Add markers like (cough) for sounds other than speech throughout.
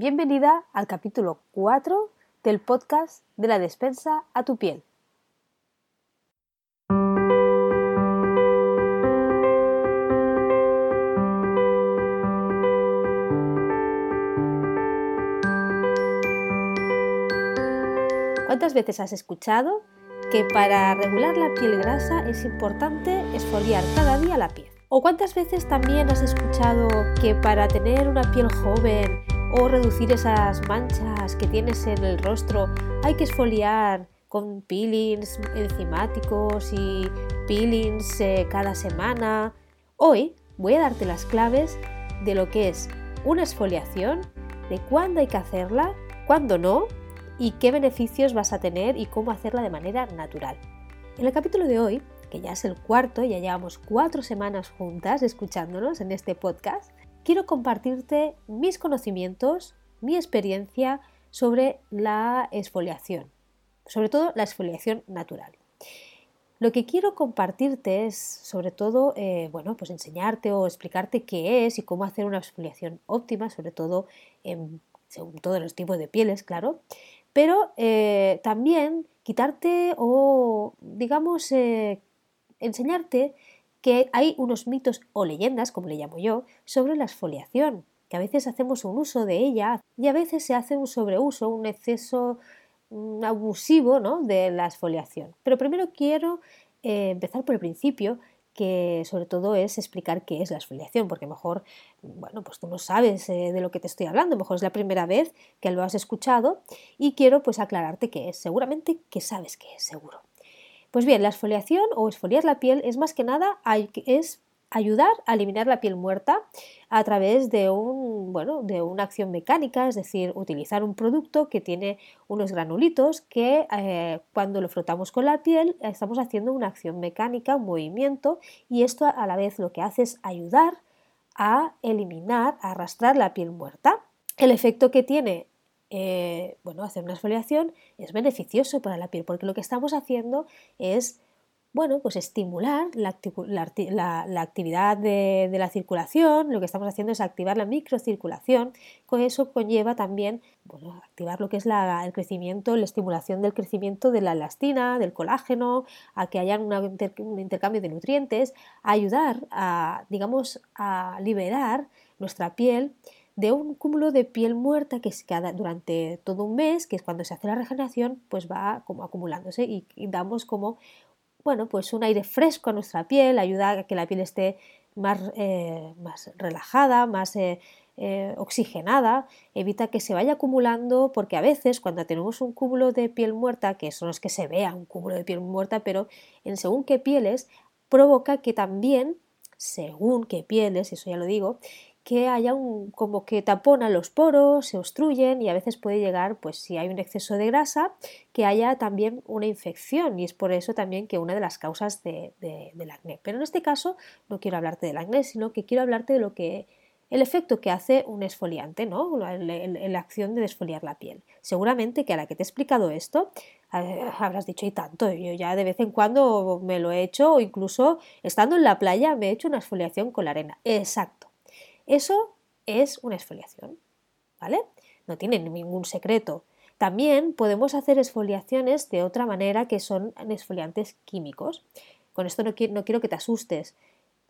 Bienvenida al capítulo 4 del podcast de la despensa a tu piel. ¿Cuántas veces has escuchado que para regular la piel grasa es importante esfoliar cada día la piel? ¿O cuántas veces también has escuchado que para tener una piel joven o reducir esas manchas que tienes en el rostro hay que esfoliar con peelings enzimáticos y peelings eh, cada semana? Hoy voy a darte las claves de lo que es una esfoliación, de cuándo hay que hacerla, cuándo no y qué beneficios vas a tener y cómo hacerla de manera natural. En el capítulo de hoy que ya es el cuarto, ya llevamos cuatro semanas juntas escuchándonos en este podcast, quiero compartirte mis conocimientos, mi experiencia sobre la exfoliación, sobre todo la exfoliación natural. Lo que quiero compartirte es, sobre todo, eh, bueno, pues enseñarte o explicarte qué es y cómo hacer una exfoliación óptima, sobre todo en, todos los tipos de pieles, claro, pero eh, también quitarte o, digamos, eh, enseñarte que hay unos mitos o leyendas, como le llamo yo, sobre la exfoliación, que a veces hacemos un uso de ella y a veces se hace un sobreuso, un exceso abusivo ¿no? de la exfoliación. Pero primero quiero eh, empezar por el principio, que sobre todo es explicar qué es la exfoliación, porque mejor, bueno, pues tú no sabes eh, de lo que te estoy hablando, mejor es la primera vez que lo has escuchado y quiero pues aclararte qué es. Seguramente que sabes qué es, seguro. Pues bien, la exfoliación o exfoliar la piel es más que nada es ayudar a eliminar la piel muerta a través de, un, bueno, de una acción mecánica, es decir, utilizar un producto que tiene unos granulitos que eh, cuando lo frotamos con la piel estamos haciendo una acción mecánica, un movimiento y esto a la vez lo que hace es ayudar a eliminar, a arrastrar la piel muerta. El efecto que tiene eh, bueno, hacer una exfoliación es beneficioso para la piel porque lo que estamos haciendo es bueno, pues estimular la, actividad de, la circulación, lo que estamos haciendo es activar la microcirculación, con eso conlleva también activar lo que es el crecimiento, la estimulación del crecimiento de la elastina, del colágeno, a que haya un intercambio de nutrientes, ayudar a, digamos, a liberar nuestra piel de un cúmulo de piel muerta que queda durante todo un mes, que es cuando se hace la regeneración, pues va como acumulándose y, damos como, bueno, pues un aire fresco a nuestra piel, ayuda a que la piel esté más, eh, más relajada, más eh, eh, oxigenada, evita que se vaya acumulando, porque a veces cuando tenemos un cúmulo de piel muerta, que eso no es que se vea un cúmulo de piel muerta, pero en según qué pieles, provoca que también, según qué pieles, eso ya lo digo, que haya un como que tapona los poros, se obstruyen y a veces puede llegar, pues si hay un exceso de grasa, que haya también una infección y es por eso también que una de las causas de, del acné. Pero en este caso no quiero hablarte del acné, sino que quiero hablarte de lo que el efecto que hace un esfoliante, ¿no? la, acción de desfoliar la piel. Seguramente que a la que te he explicado esto habrás dicho y tanto, yo ya de vez en cuando me lo he hecho o incluso estando en la playa me he hecho una exfoliación con la arena. Exacto. Eso es una exfoliación, ¿vale? No tiene ningún secreto. También podemos hacer exfoliaciones de otra manera que son exfoliantes químicos. Con esto no quiero, que te asustes.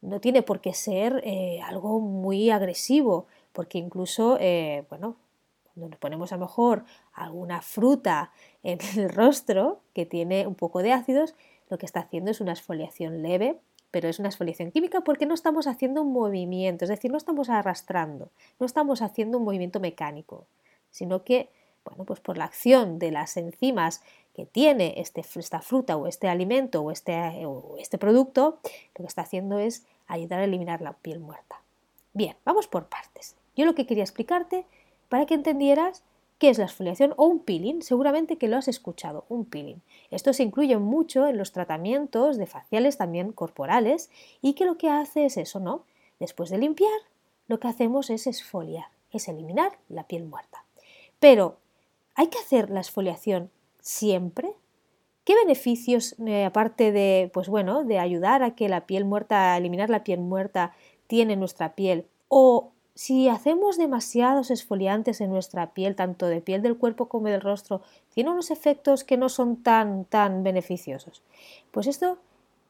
No tiene por qué ser eh, algo muy agresivo, porque incluso, eh, bueno, cuando nos ponemos a lo mejor alguna fruta en el rostro que tiene un poco de ácidos, lo que está haciendo es una exfoliación leve pero es una exfoliación química porque no estamos haciendo un movimiento, es decir, no estamos arrastrando, no estamos haciendo un movimiento mecánico, sino que, bueno, pues por la acción de las enzimas que tiene este, esta fruta o este alimento o este, o este producto, lo que está haciendo es ayudar a eliminar la piel muerta. Bien, vamos por partes. Yo lo que quería explicarte para que entendieras ¿Qué es la exfoliación o un peeling? Seguramente que lo has escuchado, un peeling. Esto se incluye mucho en los tratamientos de faciales también corporales y que lo que hace es eso, ¿no? Después de limpiar, lo que hacemos es exfoliar, es eliminar la piel muerta. Pero, ¿hay que hacer la exfoliación siempre? ¿Qué beneficios, eh, aparte de, pues bueno, de ayudar a que la piel muerta, a eliminar la piel muerta, tiene nuestra piel? ¿O si hacemos demasiados esfoliantes en nuestra piel, tanto de piel del cuerpo como del rostro, tiene unos efectos que no son tan, tan beneficiosos. Pues esto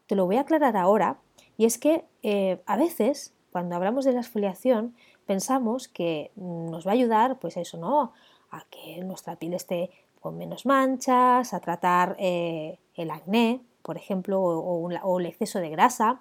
te lo voy a aclarar ahora, y es que eh, a veces, cuando hablamos de la exfoliación, pensamos que nos va a ayudar, pues eso, ¿no? A que nuestra piel esté con menos manchas, a tratar eh, el acné, por ejemplo, o, el exceso de grasa,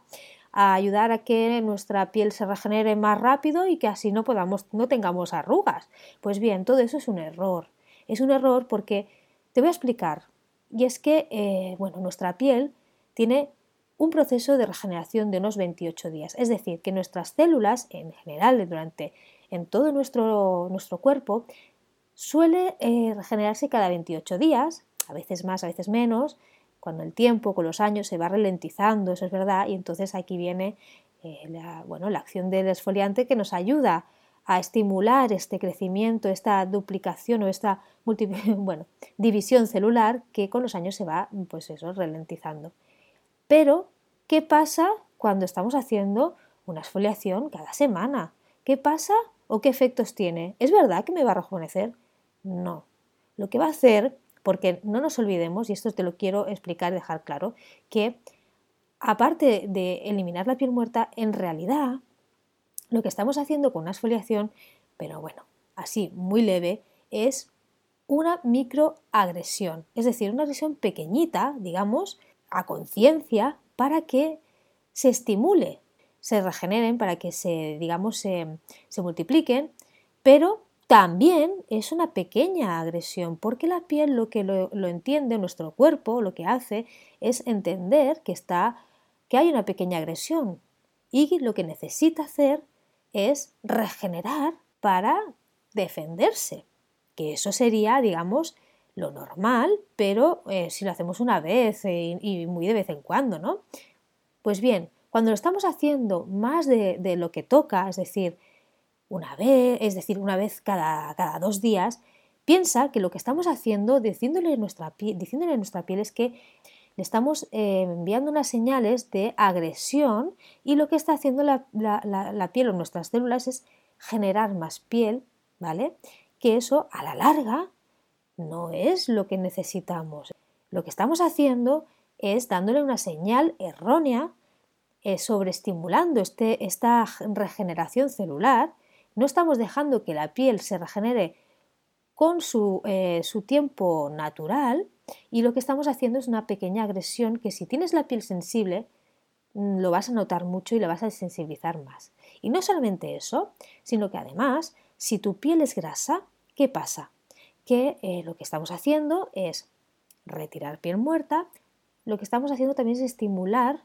a ayudar a que nuestra piel se regenere más rápido y que así no podamos, no tengamos arrugas. Pues bien, todo eso es un error. Es un error porque te voy a explicar. Y es que, eh, bueno, nuestra piel tiene un proceso de regeneración de unos 28 días. Es decir, que nuestras células, en general, durante en todo nuestro, nuestro cuerpo, suele eh, regenerarse cada 28 días, a veces más, a veces menos, cuando el tiempo, con los años, se va ralentizando, eso es verdad, y entonces aquí viene eh, la, bueno, la acción del esfoliante que nos ayuda a estimular este crecimiento, esta duplicación o esta (laughs) bueno, división celular que con los años se va pues eso, ralentizando. Pero, ¿qué pasa cuando estamos haciendo una esfoliación cada semana? ¿Qué pasa o qué efectos tiene? ¿Es verdad que me va a rejuvenecer? No. Lo que va a hacer porque no nos olvidemos, y esto te lo quiero explicar y dejar claro, que aparte de eliminar la piel muerta, en realidad lo que estamos haciendo con una exfoliación, pero bueno, así muy leve, es una microagresión, es decir, una agresión pequeñita, digamos, a conciencia, para que se estimule, se regeneren, para que se, digamos, se, se multipliquen, pero también es una pequeña agresión, porque la piel lo que lo, entiende, nuestro cuerpo lo que hace es entender que, está, que hay una pequeña agresión y lo que necesita hacer es regenerar para defenderse, que eso sería, digamos, lo normal, pero eh, si lo hacemos una vez eh, y muy de vez en cuando, ¿no? Pues bien, cuando lo estamos haciendo más de, de lo que toca, es decir, una vez, es decir, una vez cada, cada dos días, piensa que lo que estamos haciendo, diciéndole a nuestra, diciéndole a nuestra piel es que le estamos eh, enviando unas señales de agresión y lo que está haciendo la, la, piel o nuestras células es generar más piel, ¿vale? Que eso a la larga no es lo que necesitamos. Lo que estamos haciendo es dándole una señal errónea, eh, sobreestimulando este, esta regeneración celular no estamos dejando que la piel se regenere con eh, su, tiempo natural y lo que estamos haciendo es una pequeña agresión que si tienes la piel sensible mm, lo vas a notar mucho y la vas a sensibilizar más. Y no solamente eso, sino que además, si tu piel es grasa, ¿qué pasa? Que eh, lo que estamos haciendo es retirar piel muerta, lo que estamos haciendo también es estimular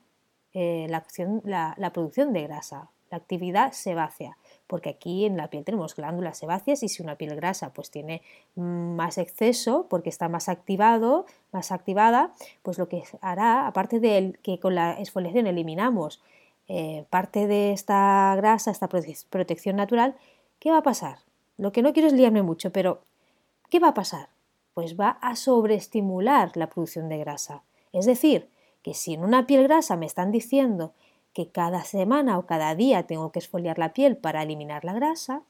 eh, la producción de grasa, la actividad sebácea porque aquí en la piel tenemos glándulas sebáceas y si una piel grasa pues tiene más exceso porque está más activado, más activada, pues lo que hará, aparte de que con la exfoliación eliminamos eh, parte de esta grasa, esta protección natural, ¿qué va a pasar? Lo que no quiero es liarme mucho, pero ¿qué va a pasar? Pues va a sobreestimular la producción de grasa. Es decir, que si en una piel grasa me están diciendo que cada semana o cada día tengo que esfoliar la piel para eliminar la grasa,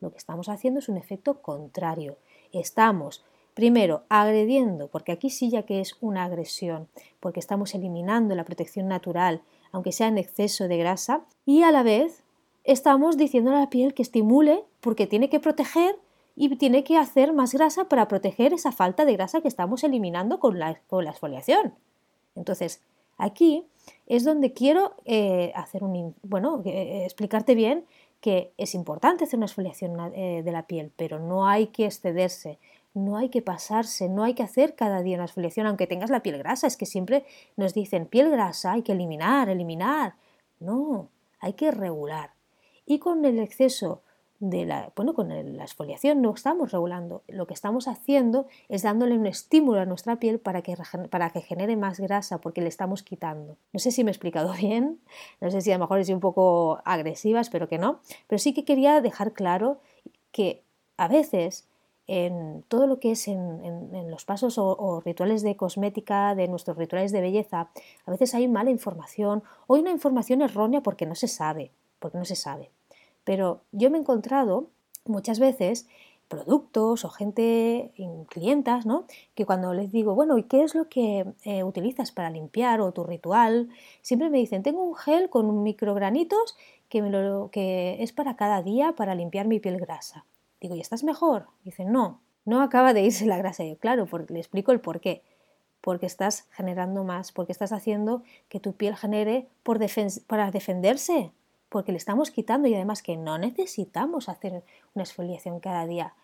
lo que estamos haciendo es un efecto contrario. Estamos, primero, agrediendo, porque aquí sí ya que es una agresión, porque estamos eliminando la protección natural, aunque sea en exceso de grasa, y a la vez estamos diciendo a la piel que estimule porque tiene que proteger y tiene que hacer más grasa para proteger esa falta de grasa que estamos eliminando con la, con la exfoliación. Entonces, aquí es donde quiero eh, hacer un, bueno, eh, explicarte bien que es importante hacer una exfoliación eh, de la piel, pero no hay que excederse, no hay que pasarse, no hay que hacer cada día una exfoliación, aunque tengas la piel grasa. Es que siempre nos dicen piel grasa, hay que eliminar, eliminar. No, hay que regular. Y con el exceso de la, bueno, con la exfoliación no estamos regulando, lo que estamos haciendo es dándole un estímulo a nuestra piel para que, para que genere más grasa porque le estamos quitando. No sé si me he explicado (laughs) bien, no sé si a lo mejor es un poco agresiva, espero que no, pero sí que quería dejar claro que a veces en todo lo que es en, los pasos o, o, rituales de cosmética, de nuestros rituales de belleza, a veces hay mala información o hay una información errónea porque no se sabe, porque no se sabe. Pero yo me he encontrado muchas veces productos o gente, clientas, ¿no? Que cuando les digo, bueno, ¿y qué es lo que eh, utilizas para limpiar o tu ritual? Siempre me dicen, tengo un gel con microgranitos que, que es para cada día para limpiar mi piel grasa. Digo, ¿y estás mejor? Dicen, no, no acaba de irse la grasa. Yo, claro, le explico el por qué. Porque estás generando más, porque estás haciendo que tu piel genere por para defenderse, porque le estamos quitando y además que no necesitamos hacer una exfoliación cada día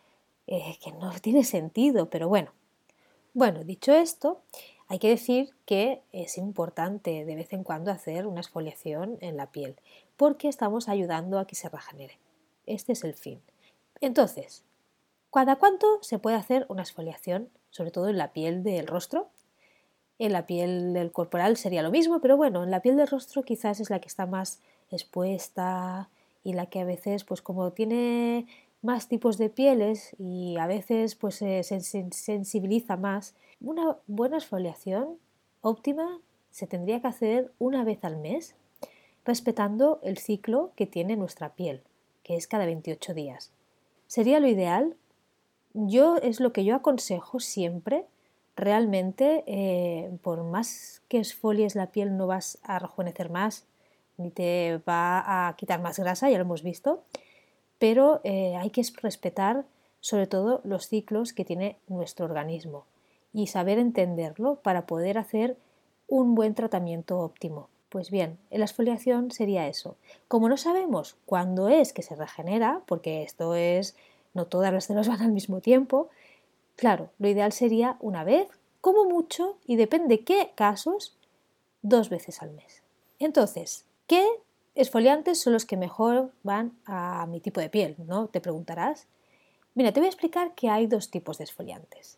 eh, que no tiene sentido, pero bueno. Bueno, dicho esto, hay que decir que es importante de vez en cuando hacer una exfoliación en la piel, porque estamos ayudando a que se regenere. Este es el fin. Entonces, ¿cada cuánto se puede hacer una exfoliación, sobre todo en la piel del rostro? En la piel del corporal sería lo mismo, pero bueno, en la piel del rostro quizás es la que está más expuesta y la que a veces, pues como tiene más tipos de pieles y a veces pues se sensibiliza más. Una buena exfoliación óptima se tendría que hacer una vez al mes, respetando el ciclo que tiene nuestra piel, que es cada 28 días. ¿Sería lo ideal? Yo es lo que yo aconsejo siempre. Realmente, eh, por más que exfolies la piel, no vas a rejuvenecer más, ni te va a quitar más grasa, ya lo hemos visto pero eh, hay que respetar sobre todo los ciclos que tiene nuestro organismo y saber entenderlo para poder hacer un buen tratamiento óptimo. Pues bien, en la exfoliación sería eso. Como no sabemos cuándo es que se regenera, porque esto es, no todas las células (laughs) van al mismo tiempo, claro, lo ideal sería una vez, como mucho, y depende qué casos, dos veces al mes. Entonces, ¿qué Esfoliantes son los que mejor van a mi tipo de piel, ¿no? Te preguntarás. Mira, te voy a explicar que hay dos tipos de esfoliantes.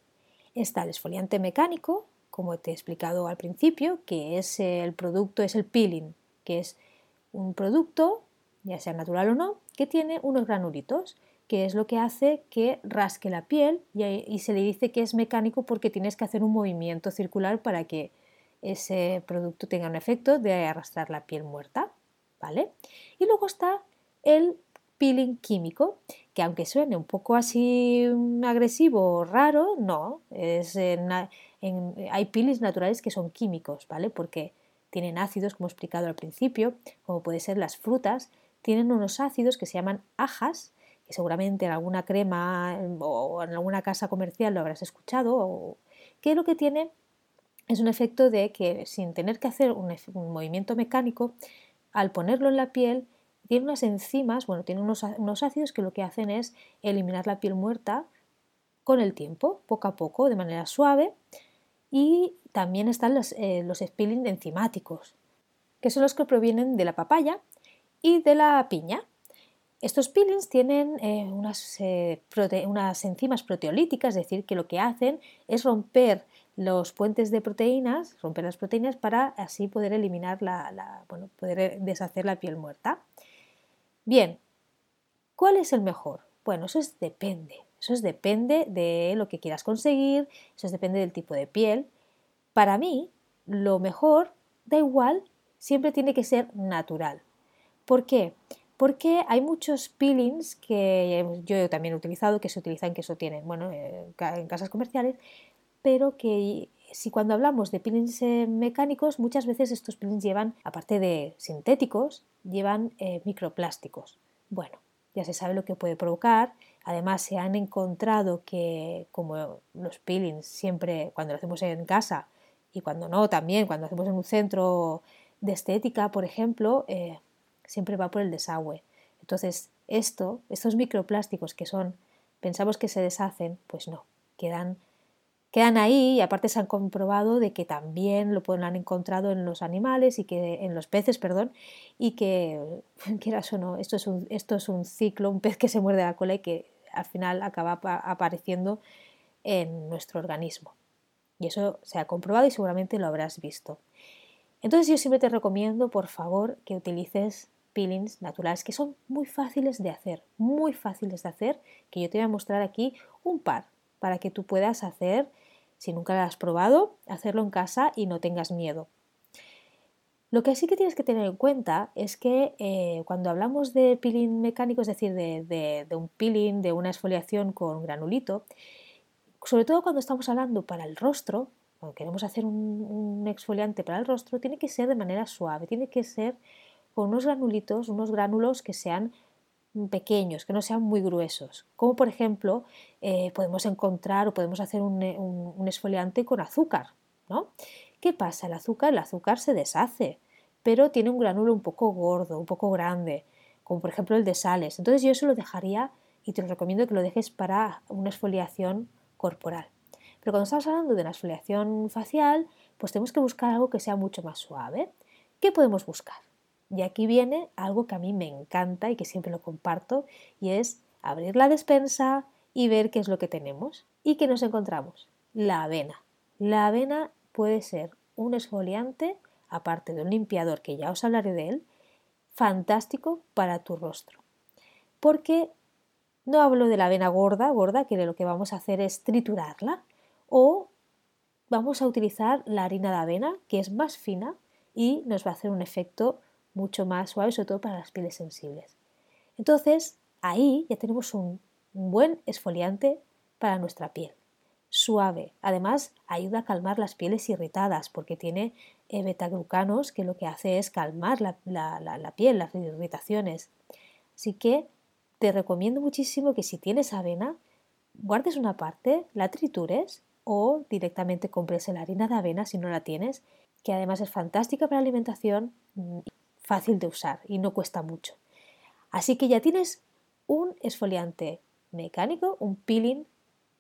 Está el esfoliante mecánico, como te he explicado al principio, que es el producto, es el peeling, que es un producto, ya sea natural o no, que tiene unos granulitos, que es lo que hace que rasque la piel y, y se le dice que es mecánico porque tienes que hacer un movimiento circular para que ese producto tenga un efecto de arrastrar la piel muerta. ¿vale? Y luego está el peeling químico, que aunque suene un poco así agresivo o raro, no, es hay peelings naturales que son químicos, ¿vale? Porque tienen ácidos, como he explicado al principio, como pueden ser las frutas, tienen unos ácidos que se llaman ajas, que seguramente en alguna crema o en alguna casa comercial lo habrás escuchado, que lo que tiene es un efecto de que sin tener que hacer un movimiento mecánico, al ponerlo en la piel, tiene unas enzimas, bueno, tiene unos, ácidos que lo que hacen es eliminar la piel muerta con el tiempo, poco a poco, de manera suave. Y también están los, eh, los enzimáticos, que son los que provienen de la papaya y de la piña. Estos peelings tienen eh, unas, eh, unas, enzimas proteolíticas, es decir, que lo que hacen es romper los puentes de proteínas, romper las proteínas para así poder eliminar la, bueno, poder deshacer la piel muerta. Bien, ¿cuál es el mejor? Bueno, eso es depende. Eso es depende de lo que quieras conseguir, eso es depende del tipo de piel. Para mí, lo mejor, da igual, siempre tiene que ser natural. ¿Por qué? Porque hay muchos peelings que yo también he utilizado, que se utilizan, que eso tienen, bueno, en casas comerciales, pero que si cuando hablamos de peelings eh, mecánicos, muchas veces estos peelings llevan, aparte de sintéticos, llevan eh, microplásticos. Bueno, ya se sabe lo que puede provocar. Además, se han encontrado que, como los peelings siempre, cuando lo hacemos en casa y cuando no, también cuando lo hacemos en un centro de estética, por ejemplo, eh, siempre va por el desagüe. Entonces, esto, estos microplásticos que son, pensamos que se deshacen, pues no, quedan quedan ahí y aparte se han comprobado de que también lo, han encontrado en los animales y que en los peces, perdón, y que (laughs) quieras o no, esto es un, esto es un ciclo, un pez que se muerde la cola y que al final acaba apareciendo en nuestro organismo. Y eso se ha comprobado y seguramente lo habrás visto. Entonces yo siempre te recomiendo, por favor, que utilices peelings naturales que son muy fáciles de hacer, muy fáciles de hacer, que yo te voy a mostrar aquí un par para que tú puedas hacer si nunca lo has probado, hacerlo en casa y no tengas miedo. Lo que sí que tienes que tener en cuenta es que eh, cuando hablamos de peeling mecánico, es decir, de, un peeling, de una exfoliación con granulito, sobre todo cuando estamos hablando para el rostro, cuando queremos hacer un, un, exfoliante para el rostro, tiene que ser de manera suave, tiene que ser con unos granulitos, unos gránulos que sean pequeños, que no sean muy gruesos. Como por ejemplo, eh, podemos encontrar o podemos hacer un, un, esfoliante con azúcar. ¿no? ¿Qué pasa? El azúcar, el azúcar se deshace, pero tiene un granulo un poco gordo, un poco grande, como por ejemplo el de sales. Entonces yo eso lo dejaría y te lo recomiendo que lo dejes para una exfoliación corporal. Pero cuando estamos hablando de una exfoliación facial, pues tenemos que buscar algo que sea mucho más suave. ¿Qué podemos buscar? Y aquí viene algo que a mí me encanta y que siempre lo comparto, y es abrir la despensa y ver qué es lo que tenemos. ¿Y qué nos encontramos? La avena. La avena puede ser un esfoliante, aparte de un limpiador, que ya os hablaré de él, fantástico para tu rostro. Porque no hablo de la avena gorda, gorda, que lo que vamos a hacer es triturarla, o vamos a utilizar la harina de avena, que es más fina y nos va a hacer un efecto mucho más suave, sobre todo para las pieles sensibles. Entonces, ahí ya tenemos un buen esfoliante para nuestra piel. Suave. Además, ayuda a calmar las pieles irritadas porque tiene eh, betaglucanos que lo que hace es calmar la, la piel, las irritaciones. Así que te recomiendo muchísimo que si tienes avena, guardes una parte, la tritures o directamente compres la harina de avena si no la tienes, que además es fantástica para la alimentación fácil de usar y no cuesta mucho. Así que ya tienes un esfoliante mecánico, un peeling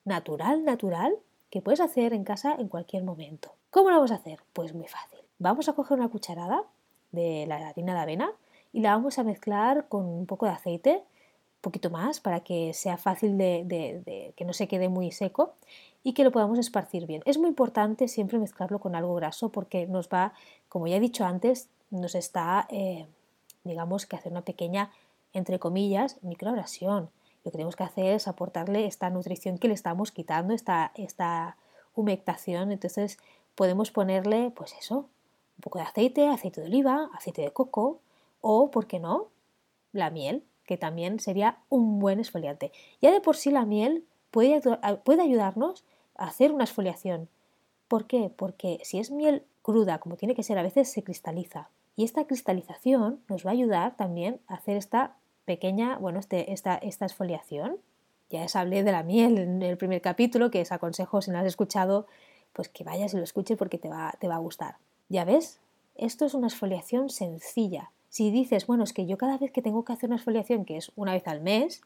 natural, natural, que puedes hacer en casa en cualquier momento. ¿Cómo lo vamos a hacer? Pues muy fácil. Vamos a coger una cucharada de la harina de avena y la vamos a mezclar con un poco de aceite, un poquito más, para que sea fácil de, de, que no se quede muy seco y que lo podamos esparcir bien. Es muy importante siempre mezclarlo con algo graso porque nos va, como ya he dicho antes, nos está, eh, digamos, que hacer una pequeña, entre comillas, microabrasión. Lo que tenemos que hacer es aportarle esta nutrición que le estamos quitando, esta, esta humectación. Entonces podemos ponerle, pues eso, un poco de aceite, aceite de oliva, aceite de coco o, ¿por qué no?, la miel, que también sería un buen esfoliante. Ya de por sí la miel puede, puede ayudarnos a hacer una esfoliación. ¿Por qué? Porque si es miel cruda, como tiene que ser, a veces se cristaliza. Y esta cristalización nos va a ayudar también a hacer esta pequeña, bueno, este, esta, esta exfoliación. Ya os hablé de la miel en el primer capítulo, que os aconsejo, si no has escuchado, pues que vayas y lo escuches porque te va, te va a gustar. ¿Ya ves? Esto es una exfoliación sencilla. Si dices, bueno, es que yo cada vez que tengo que hacer una exfoliación, que es una vez al mes,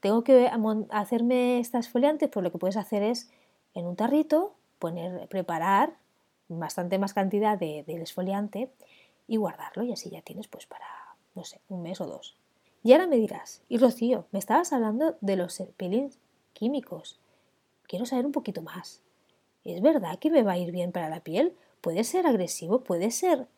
tengo que hacerme esta exfoliante, pues lo que puedes hacer es en un tarrito poner, preparar bastante más cantidad de, del esfoliante y guardarlo y así ya tienes pues para, no sé, un mes o dos. Y ahora me dirás, y Rocío, me estabas hablando de los peelings químicos. Quiero saber un poquito más. ¿Es verdad que me va a ir bien para la piel? ¿Puede ser agresivo? ¿Puede ser...?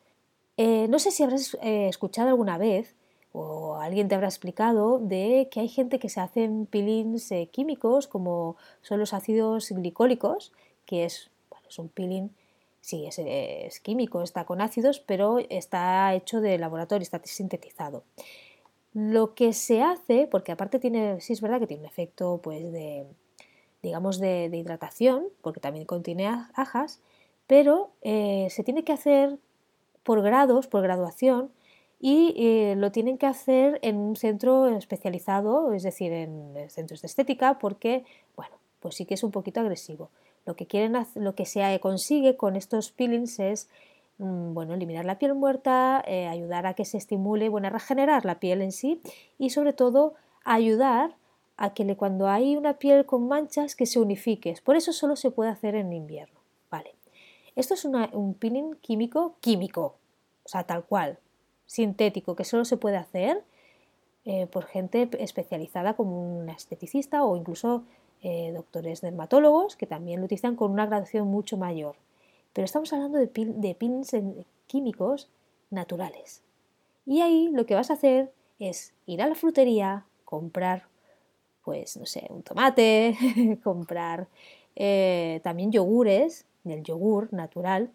Eh, no sé si habrás eh, escuchado alguna vez o alguien te habrá explicado de que hay gente que se hacen peelings eh, químicos como son los ácidos glicólicos, que es, bueno, es un peeling Sí, es, químico, está con ácidos, pero está hecho de laboratorio, está sintetizado. Lo que se hace, porque aparte tiene, sí es verdad que tiene un efecto pues de, digamos, de, hidratación, porque también contiene ajas, pero eh, se tiene que hacer por grados, por graduación, y eh, lo tienen que hacer en un centro especializado, es decir, en centros de estética, porque, bueno, pues sí que es un poquito agresivo. Lo que, quieren, lo que se consigue con estos peelings es mm, bueno, eliminar la piel muerta, eh, ayudar a que se estimule, bueno, a regenerar la piel en sí y sobre todo ayudar a que cuando hay una piel con manchas que se unifique. Por eso solo se puede hacer en invierno. Vale. Esto es un peeling químico químico, o sea, tal cual, sintético, que solo se puede hacer eh, por gente especializada como un esteticista o incluso eh, doctores dermatólogos que también lo utilizan con una graduación mucho mayor. Pero estamos hablando de, pins químicos naturales. Y ahí lo que vas a hacer es ir a la frutería, comprar, pues no sé, un tomate, (laughs) comprar eh, también yogures, del yogur natural,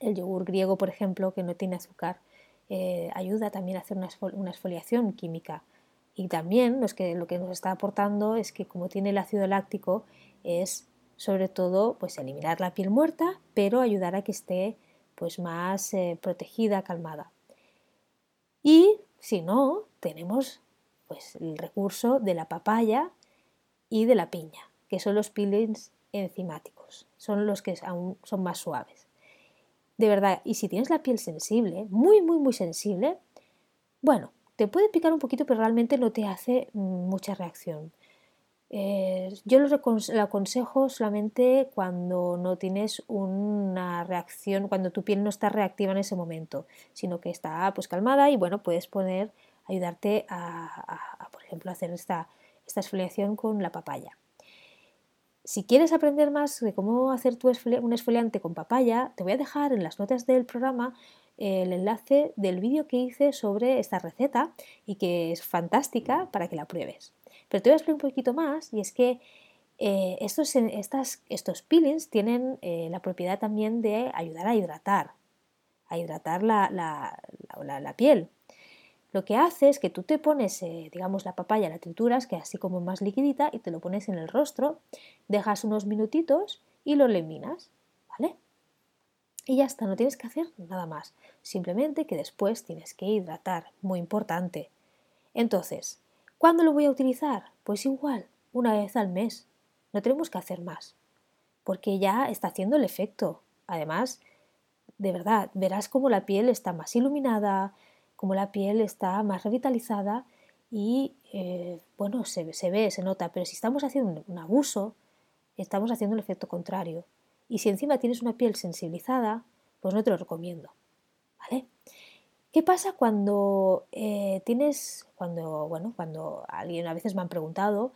El yogur griego, por ejemplo, que no tiene azúcar, eh, ayuda también a hacer una exfoliación química. Y también lo que, nos está aportando es que como tiene el ácido láctico, es sobre todo pues eliminar la piel muerta, pero ayudar a que esté pues más eh, protegida, calmada. Y si no, tenemos pues el recurso de la papaya y de la piña, que son los peelings enzimáticos, son los que aún son más suaves. De verdad, y si tienes la piel sensible, muy, muy, muy sensible, bueno, te puede picar un poquito, pero realmente no te hace mucha reacción. Eh, yo lo, aconsejo solamente cuando no tienes una reacción, cuando tu piel no está reactiva en ese momento, sino que está pues calmada y bueno, puedes poner, ayudarte a, por ejemplo, hacer esta, esta exfoliación con la papaya. Si quieres aprender más de cómo hacer tu un exfoliante con papaya, te voy a dejar en las notas del programa el enlace del vídeo que hice sobre esta receta y que es fantástica para que la pruebes. Pero te voy a explicar un poquito más y es que eh, estos, estos peelings tienen eh, la propiedad también de ayudar a hidratar, a hidratar la, la, piel. Lo que hace es que tú te pones, eh, digamos, la papaya, la trituras, que así como más liquidita, y te lo pones en el rostro, dejas unos minutitos y lo eliminas, ¿vale? Y ya está, no tienes que hacer nada más. Simplemente que después tienes que hidratar, muy importante. Entonces, ¿cuándo lo voy a utilizar? Pues igual, una vez al mes. No tenemos que hacer más, porque ya está haciendo el efecto. Además, de verdad, verás cómo la piel está más iluminada, cómo la piel está más revitalizada y, eh, bueno, se, se ve, se nota, pero si estamos haciendo un abuso, estamos haciendo el efecto contrario. Y si encima tienes una piel sensibilizada, pues no te lo recomiendo. ¿Vale? ¿Qué pasa cuando eh, tienes, cuando, bueno, cuando alguien a veces me han preguntado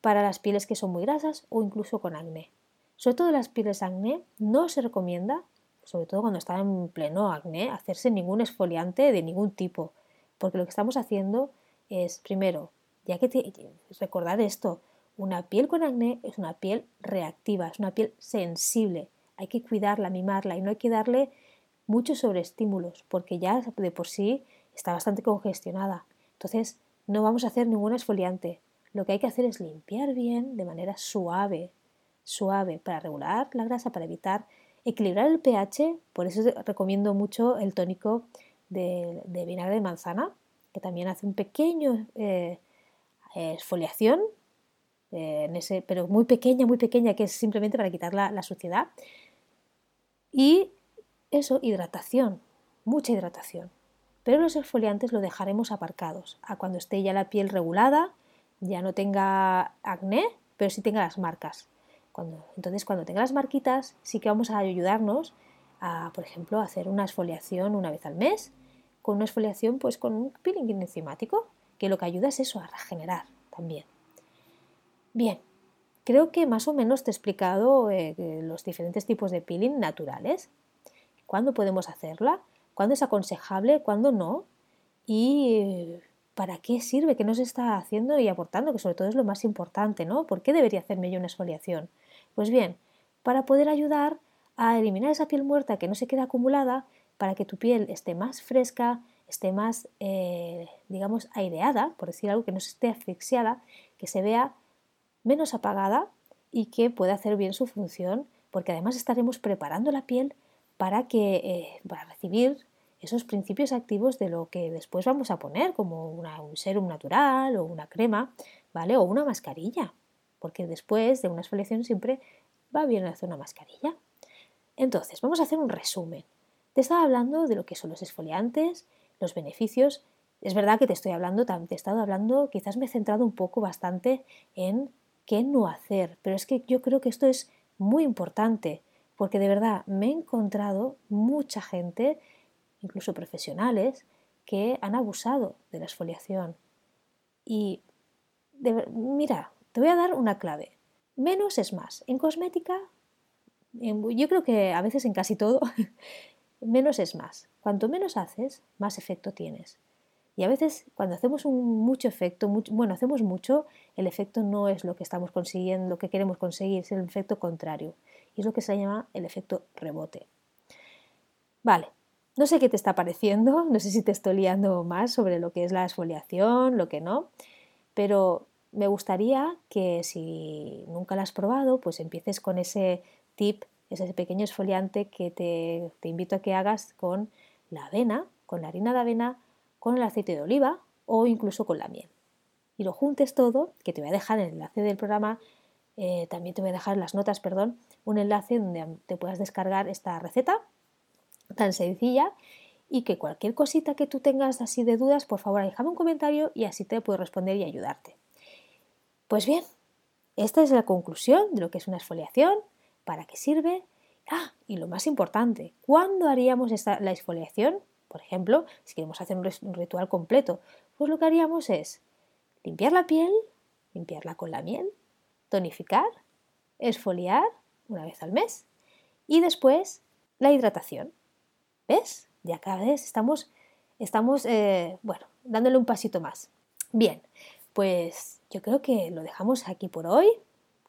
para las pieles que son muy grasas o incluso con acné? Sobre todo las pieles acné no se recomienda, sobre todo cuando están en pleno acné, hacerse ningún exfoliante de ningún tipo, porque lo que estamos haciendo es, primero, ya que recordar esto, una piel con acné es una piel reactiva, es una piel sensible. Hay que cuidarla, mimarla y no hay que darle muchos sobreestímulos porque ya de por sí está bastante congestionada. Entonces no vamos a hacer ningún exfoliante. Lo que hay que hacer es limpiar bien de manera suave, suave, para regular la grasa, para evitar equilibrar el pH. Por eso recomiendo mucho el tónico de, vinagre de manzana, que también hace un pequeño eh, exfoliación eh, ese, pero muy pequeña, muy pequeña, que es simplemente para quitar la, suciedad. Y eso, hidratación, mucha hidratación. Pero los exfoliantes lo dejaremos aparcados a cuando esté ya la piel regulada, ya no tenga acné, pero sí tenga las marcas. Entonces, cuando tenga las marquitas, sí que vamos a ayudarnos a, por ejemplo, hacer una exfoliación una vez al mes, con una exfoliación pues con un peeling enzimático, que lo que ayuda es eso, a regenerar también. Bien, creo que más o menos te he explicado eh, los diferentes tipos de peeling naturales, cuándo podemos hacerla, cuándo es aconsejable, cuándo no y eh, para qué sirve, qué nos está haciendo y aportando, que sobre todo es lo más importante, ¿no? ¿Por qué debería hacerme yo una exfoliación? Pues bien, para poder ayudar a eliminar esa piel muerta que no se queda acumulada, para que tu piel esté más fresca, esté más, eh, digamos, aireada, por decir algo, que no esté asfixiada, que se vea menos apagada y que pueda hacer bien su función, porque además estaremos preparando la piel para, que, eh, para recibir esos principios activos de lo que después vamos a poner, como un serum natural o una crema, ¿vale? O una mascarilla, porque después de una exfoliación siempre va bien hacer una mascarilla. Entonces, vamos a hacer un resumen. Te estaba hablando de lo que son los exfoliantes, los beneficios. Es verdad que te estoy hablando, te he estado hablando, quizás me he centrado un poco bastante en qué no hacer. Pero es que yo creo que esto es muy importante, porque de verdad me he encontrado mucha gente, incluso profesionales, que han abusado de la exfoliación. Y mira, te voy a dar una clave. Menos es más. En cosmética, yo creo que a veces en casi todo, (laughs) menos es más. Cuanto menos haces, más efecto tienes. Y a veces cuando hacemos un mucho efecto, bueno, hacemos mucho, el efecto no es lo que estamos consiguiendo, lo que queremos conseguir, es el efecto contrario. Y es lo que se llama el efecto rebote. Vale, no sé qué te está pareciendo, (laughs) no sé si te estoy liando más sobre lo que es la exfoliación, lo que no, pero me gustaría que si nunca la has probado, pues empieces con ese tip, ese pequeño esfoliante que te, te invito a que hagas con la avena, con la harina de avena, con el aceite de oliva o incluso con la miel. Y lo juntes todo, que te voy a dejar el enlace del programa, eh, también te voy a dejar las notas, perdón, un enlace donde te puedas descargar esta receta tan sencilla y que cualquier cosita que tú tengas así de dudas, por favor, déjame un comentario y así te puedo responder y ayudarte. Pues bien, esta es la conclusión de lo que es una exfoliación, para qué sirve. Ah, y lo más importante, ¿cuándo haríamos esta, la exfoliación? Por ejemplo, si queremos hacer un ritual completo, pues lo que haríamos es limpiar la piel, limpiarla con la miel, tonificar, esfoliar una vez al mes y después la hidratación. ¿Ves? Ya cada vez estamos, estamos eh, bueno, dándole un pasito más. Bien, pues yo creo que lo dejamos aquí por hoy.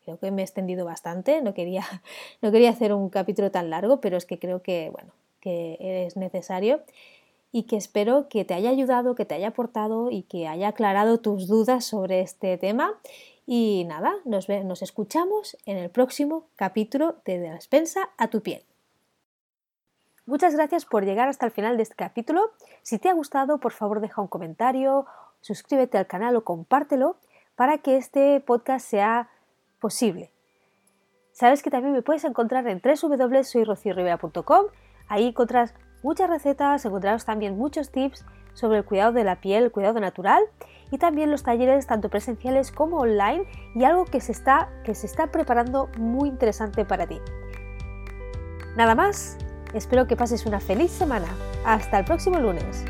Creo que me he extendido bastante, no quería, (laughs) no quería hacer un capítulo tan largo, pero es que creo que, bueno, que es necesario y que espero que te haya ayudado, que te haya aportado y que haya aclarado tus dudas sobre este tema. Y nada, nos, escuchamos en el próximo capítulo de la despensa a tu piel. Muchas gracias por llegar hasta el final de este capítulo. Si te ha gustado, por favor deja un comentario, suscríbete al canal o compártelo para que este podcast sea posible. Sabes que también me puedes encontrar en www.soyrocirrivera.com. Ahí encontrarás muchas recetas, encontrarás también muchos tips sobre el cuidado de la piel, el cuidado natural y también los talleres tanto presenciales como online y algo que se está, que se está preparando muy interesante para ti. Nada más, espero que pases una feliz semana. Hasta el próximo lunes.